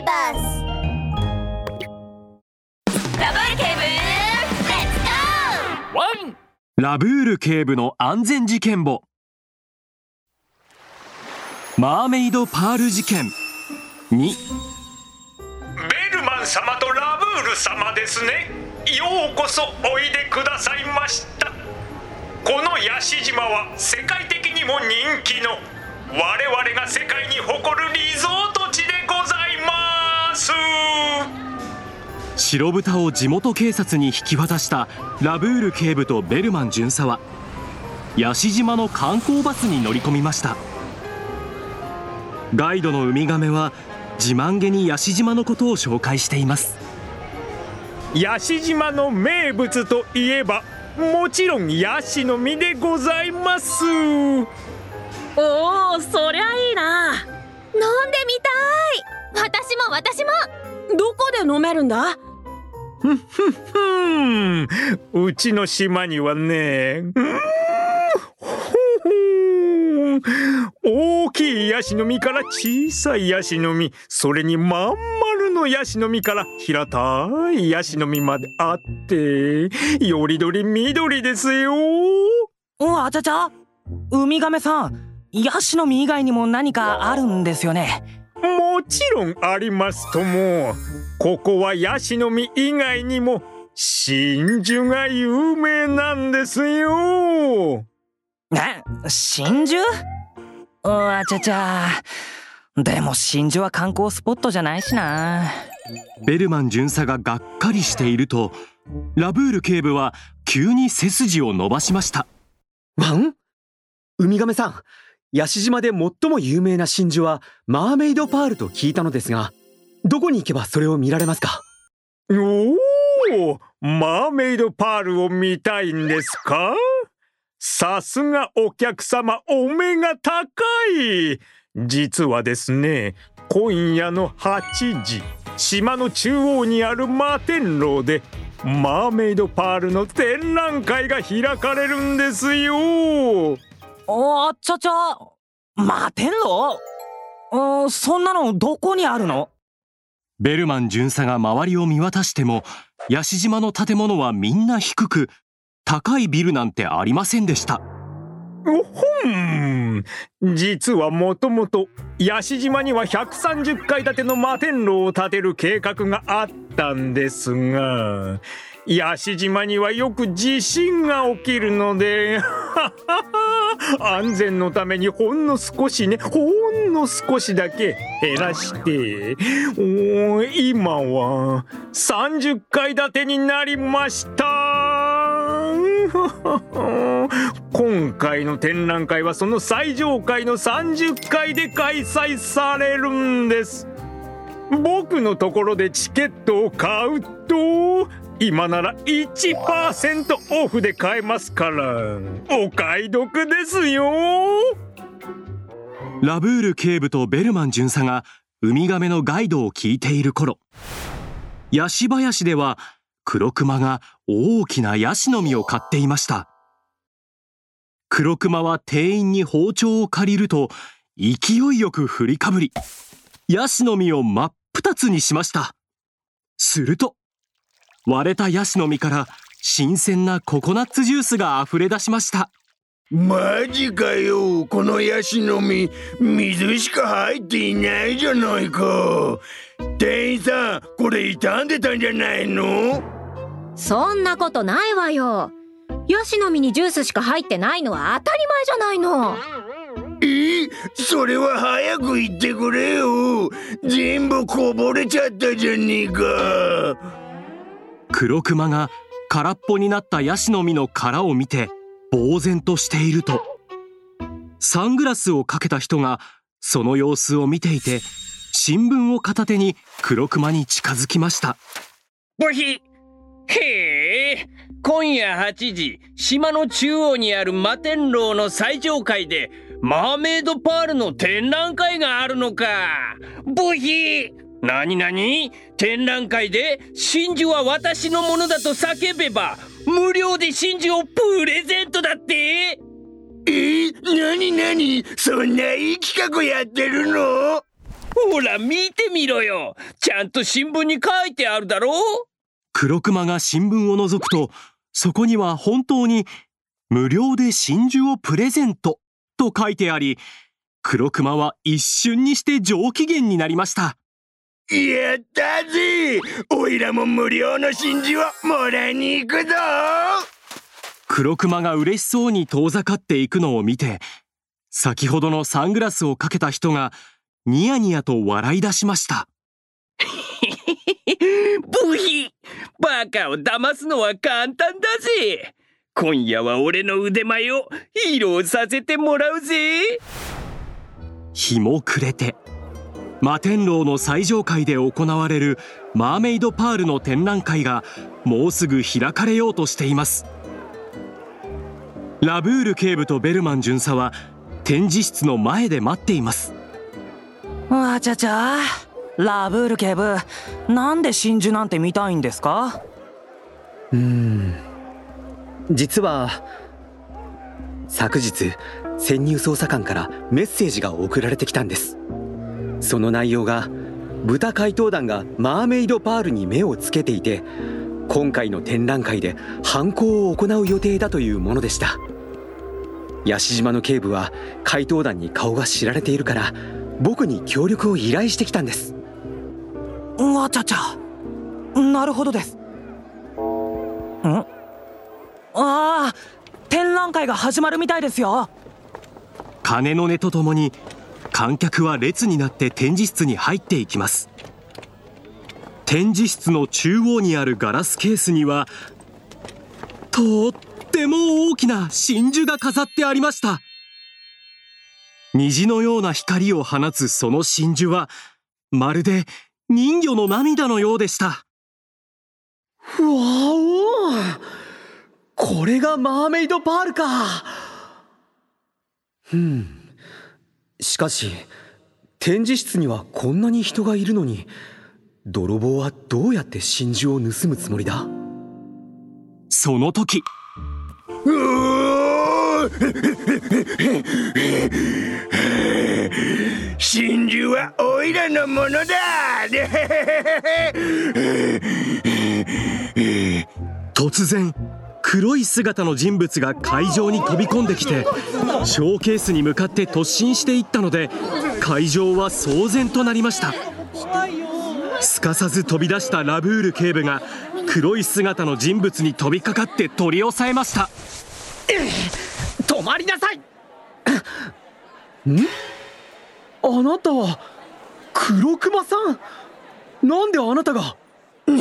ーバスラブール警部レッツゴー！ワンラブール警部の安全事件簿。マーメイドパール事件。2ベルマン様とラブール様ですね。ようこそおいでくださいました。このヤシ島は世界的にも人気の我々が世界に誇るリゾート地でございます白豚を地元警察に引き渡したラブール警部とベルマン巡査はヤシ島の観光バスに乗り込みました。ガイドのウミガメは自慢げにヤシ島のことを紹介しています。ヤシ島の名物といえばもちろんヤシの実でございます。おおそりゃいいな。飲んでみたい私も私も。どこで飲めるんだ？ふんうちの島にはね。うんほほ大きいヤシの実から小さいヤシの実。それにまん丸のヤシの実から平たいヤシの実まであって。よりどり緑ですよ。おあちゃちゃ。ウミガメさん。ヤシの実以外にも何かあるんですよねもちろんありますとも。ここはヤシの実以外にも真珠が有名なんですよ。え真珠？おあちゃちゃ。でも真珠は観光スポットじゃないしな。ベルマン巡査ががっかりしているとラブール警部は急に背筋を伸ばしました。ワン？ウミガメさんヤシ島で最も有名な真珠はマーメイドパールと聞いたのですがどこに行けばそれを見られますか？おおマーメイドパールを見たいんですか？さすがお客様お目が高い。実はですね今夜の8時島の中央にある摩天楼でマーメイドパールの展覧会が開かれるんですよ。おあちゃちゃ摩天楼うんそんなのどこにあるの？ベルマン巡査が周りを見渡してもヤシ島の建物はみんな低く高いビルなんてありませんでした。おほん。実はもともとヤシ島には130階建ての摩天楼を建てる計画があったんですがヤシ島にはよく地震が起きるので 安全のためにほんの少しねほんの少しだけ減らしてお今は30階建てになりました。今回の展覧会はその最上階の30階で開催されるんです。僕のところでチケットを買うと今なら1%オフで買えますから。お買い得ですよ。ラブール警部とベルマン巡査がウミガメのガイドを聞いている頃。ヤシ林では黒熊が大きなヤシの実を買っていました。黒熊は店員に包丁を借りると勢いよく振りかぶりヤシの実を真っ二つにしました。すると割れたヤシの実から新鮮なココナッツジュースが溢れ出しました。マジかよこのヤシの実。水しか入っていないじゃないか。店員さんこれ傷んでたんじゃないの？そんなことないわよ。ヤシの実にジュースしか入ってないのは当たり前じゃないの。え？それは早く言ってくれよ。全部こぼれちゃったじゃねえか黒熊が空っぽになったヤシの実の殻を見て呆然としているとサングラスをかけた人がその様子を見ていて新聞を片手に黒熊に近づきました。ブヒへえ今夜8時島の中央にある摩天楼の最上階でマーメイドパールの展覧会があるのか。ブヒなになに展覧会で真珠は私のものだと叫べば無料で真珠をプレゼントだって？え？なになにそんないい企画やってるの？ほら見てみろよ。ちゃんと新聞に書いてあるだろ？黒熊が新聞を覗くと、そこには本当に無料で真珠をプレゼントと書いてあり、黒熊は一瞬にして上機嫌になりました。やったぜ。おいらも無料の真珠をもらいに行くぞ。黒熊が嬉しそうに遠ざかっていくのを見て、先ほどのサングラスをかけた人がニヤニヤと笑い出しました。ブヒ。バカを騙すのは簡単だぜ。今夜は俺の腕前を披露させてもらうぜ。日も暮れて摩天楼の最上階で行われるマーメイドパールの展覧会がもうすぐ開かれようとしています。ラブール警部とベルマン巡査は展示室の前で待っています。わちゃちゃ。ラブール警部なんで真珠なんて見たいんですか？うーん。実は昨日潜入捜査官からメッセージが送られてきたんですその内容が豚怪盗団がマーメイドパールに目をつけていて今回の展覧会で犯行を行う予定だというものでした。ヤシ島の警部は怪盗団に顔が知られているから僕に協力を依頼してきたんです。わちゃちゃ。なるほどです。ん？ああ展覧会が始まるみたいですよ。鐘の音とともに観客は列になって展示室に入っていきます。展示室の中央にあるガラスケースにはとっても大きな真珠が飾ってありました。虹のような光を放つその真珠はまるで人魚の涙のようでした。わおこれがマーメイドパールか。うん。しかし展示室にはこんなに人がいるのに泥棒はどうやって真珠を盗むつもりだ？その時。うお真珠はおいらのものだ。突然黒い姿の人物が会場に飛び込んできてショーケースに向かって突進していったので会場は騒然となりました。すかさず飛び出したラブール警部が黒い姿の人物に飛びかかって取り押さえました。止まりなさい！ん？あなたは黒熊さん？なんであなたが？な、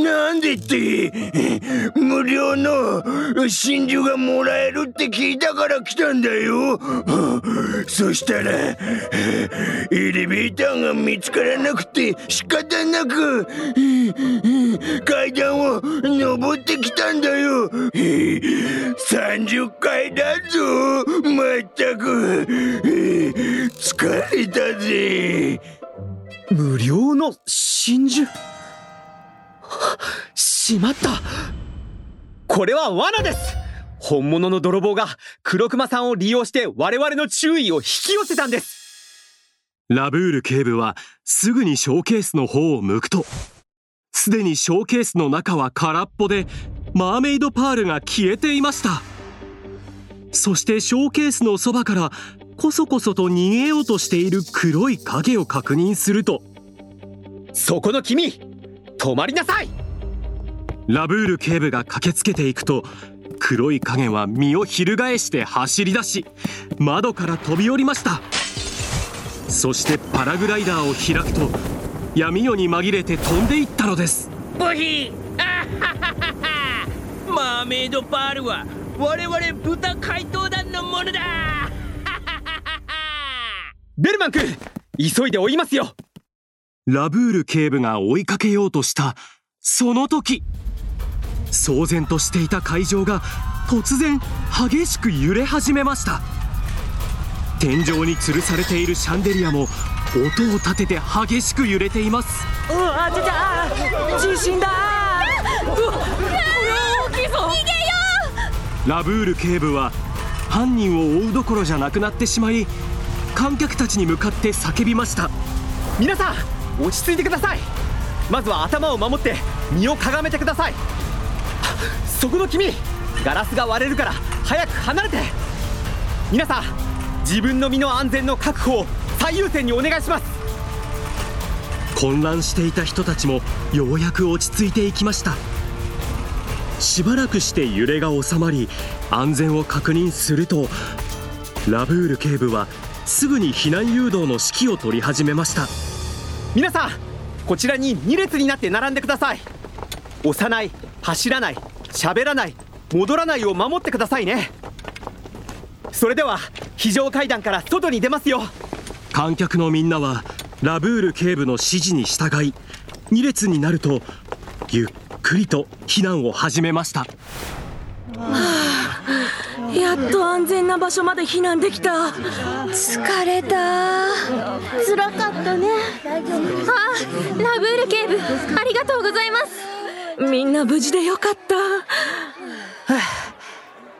なんでって、無料の真珠がもらえるって聞いたから来たんだよ。そしたら、エレベーターが見つからなくて仕方なく、階段を登ってきたんだよ。30階だぞ。まったく、疲れたぜ。無料の真珠？しまった！これは罠です！本物の泥棒が黒熊さんを利用して我々の注意を引き寄せたんです！ラブール警部はすぐにショーケースの方を向くとすでにショーケースの中は空っぽでマーメイドパールが消えていました。そしてショーケースのそばからこそこそと逃げようとしている黒い影を確認すると。そこの君止まりなさい。ラブール警部が駆けつけていくと黒い影は身を翻して走り出し窓から飛び降りました。そしてパラグライダーを開くと闇夜に紛れて飛んでいったのです。ブヒあマーメイドパールは我々豚怪盗団のものだベルマン君急いで追いますよ。ラブール警部が追いかけようとしたその時。騒然としていた会場が突然激しく揺れ始めました。天井に吊るされているシャンデリアも音を立てて激しく揺れています。うわちゃちゃ地震だ。うわこれは大きいぞ。ラブール警部は犯人を追うどころじゃなくなってしまい観客たちに向かって叫びました。皆さん落ち着いてください。まずは頭を守って身をかがめてください。そこの君ガラスが割れるから早く離れて。皆さん自分の身の安全の確保を最優先にお願いします。混乱していた人たちもようやく落ち着いていきました。しばらくして揺れが収まり安全を確認するとラブール警部はすぐに避難誘導の指揮を取り始めました。皆さんこちらに2列になって並んでください。押さない走らない喋らない戻らないを守ってくださいね。それでは非常階段から外に出ますよ。観客のみんなはラブール警部の指示に従い2列になるとゆっくりと避難を始めましたやっと安全な場所まで避難できた。疲れた。辛かったね。あラブール警部ありがとうございます。みんな無事でよかった。は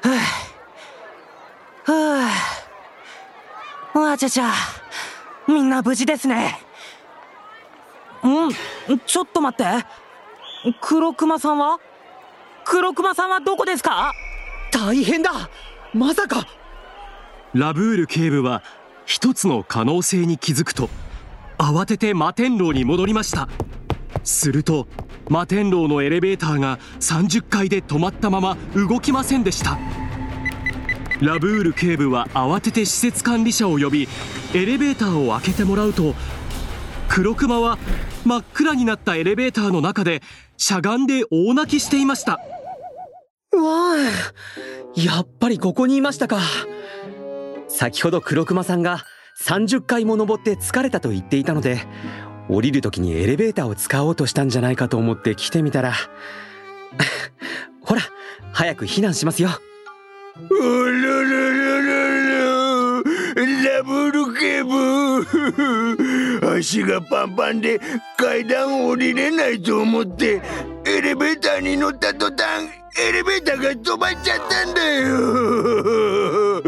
あはあはあわちゃちゃみんな無事ですねうんちょっと待って黒熊さんは黒熊さんはどこですか大変だ。まさか。ラブール警部は一つの可能性に気づくと慌てて摩天楼に戻りました。すると摩天楼のエレベーターが30階で止まったまま動きませんでした。ラブール警部は慌てて施設管理者を呼びエレベーターを開けてもらうと黒熊は真っ暗になったエレベーターの中でしゃがんで大泣きしていました。わあやっぱりここにいましたか。先ほど黒熊さんが30階も登って疲れたと言っていたので降りる時にエレベーターを使おうとしたんじゃないかと思って来てみたらほら早く避難しますよ。おらららららラブル警部足がパンパンで階段を降りれないと思って。エレベーターに乗った途端エレベーターが止まっちゃったんだよ。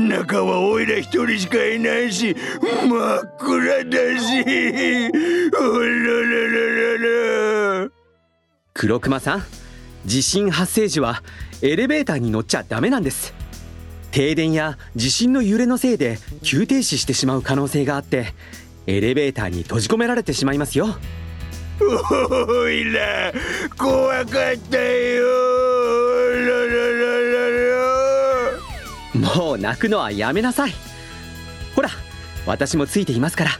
中はおいら一人しかいないし真っ暗だし。おららららら。黒熊さん地震発生時はエレベーターに乗っちゃダメなんです。停電や地震の揺れのせいで急停止してしまう可能性があってエレベーターに閉じ込められてしまいますよ。おいら怖かったよもう泣くのはやめなさいほら私もついていますから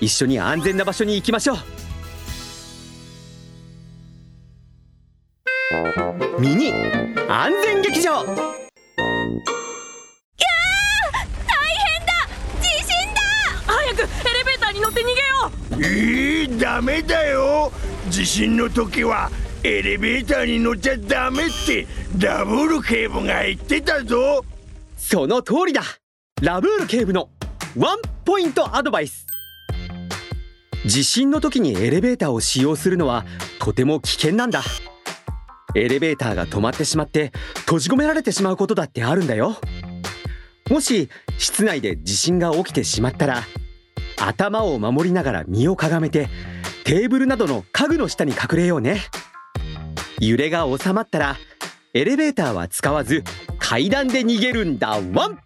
一緒に安全な場所に行きましょうミニ安全劇場早くエレベーターに乗って逃げえー、ダメだよ。地震の時はエレベーターに乗っちゃダメってダブル警部が言ってたぞ。その通りだ。ラブール警部のワンポイントアドバイス。地震の時にエレベーターを使用するのはとても危険なんだ。エレベーターが止まってしまって閉じ込められてしまうことだってあるんだよ。もし室内で地震が起きてしまったら頭を守りながら身をかがめてテーブルなどの家具の下に隠れようね。揺れが収まったらエレベーターは使わず階段で逃げるんだ。ワン！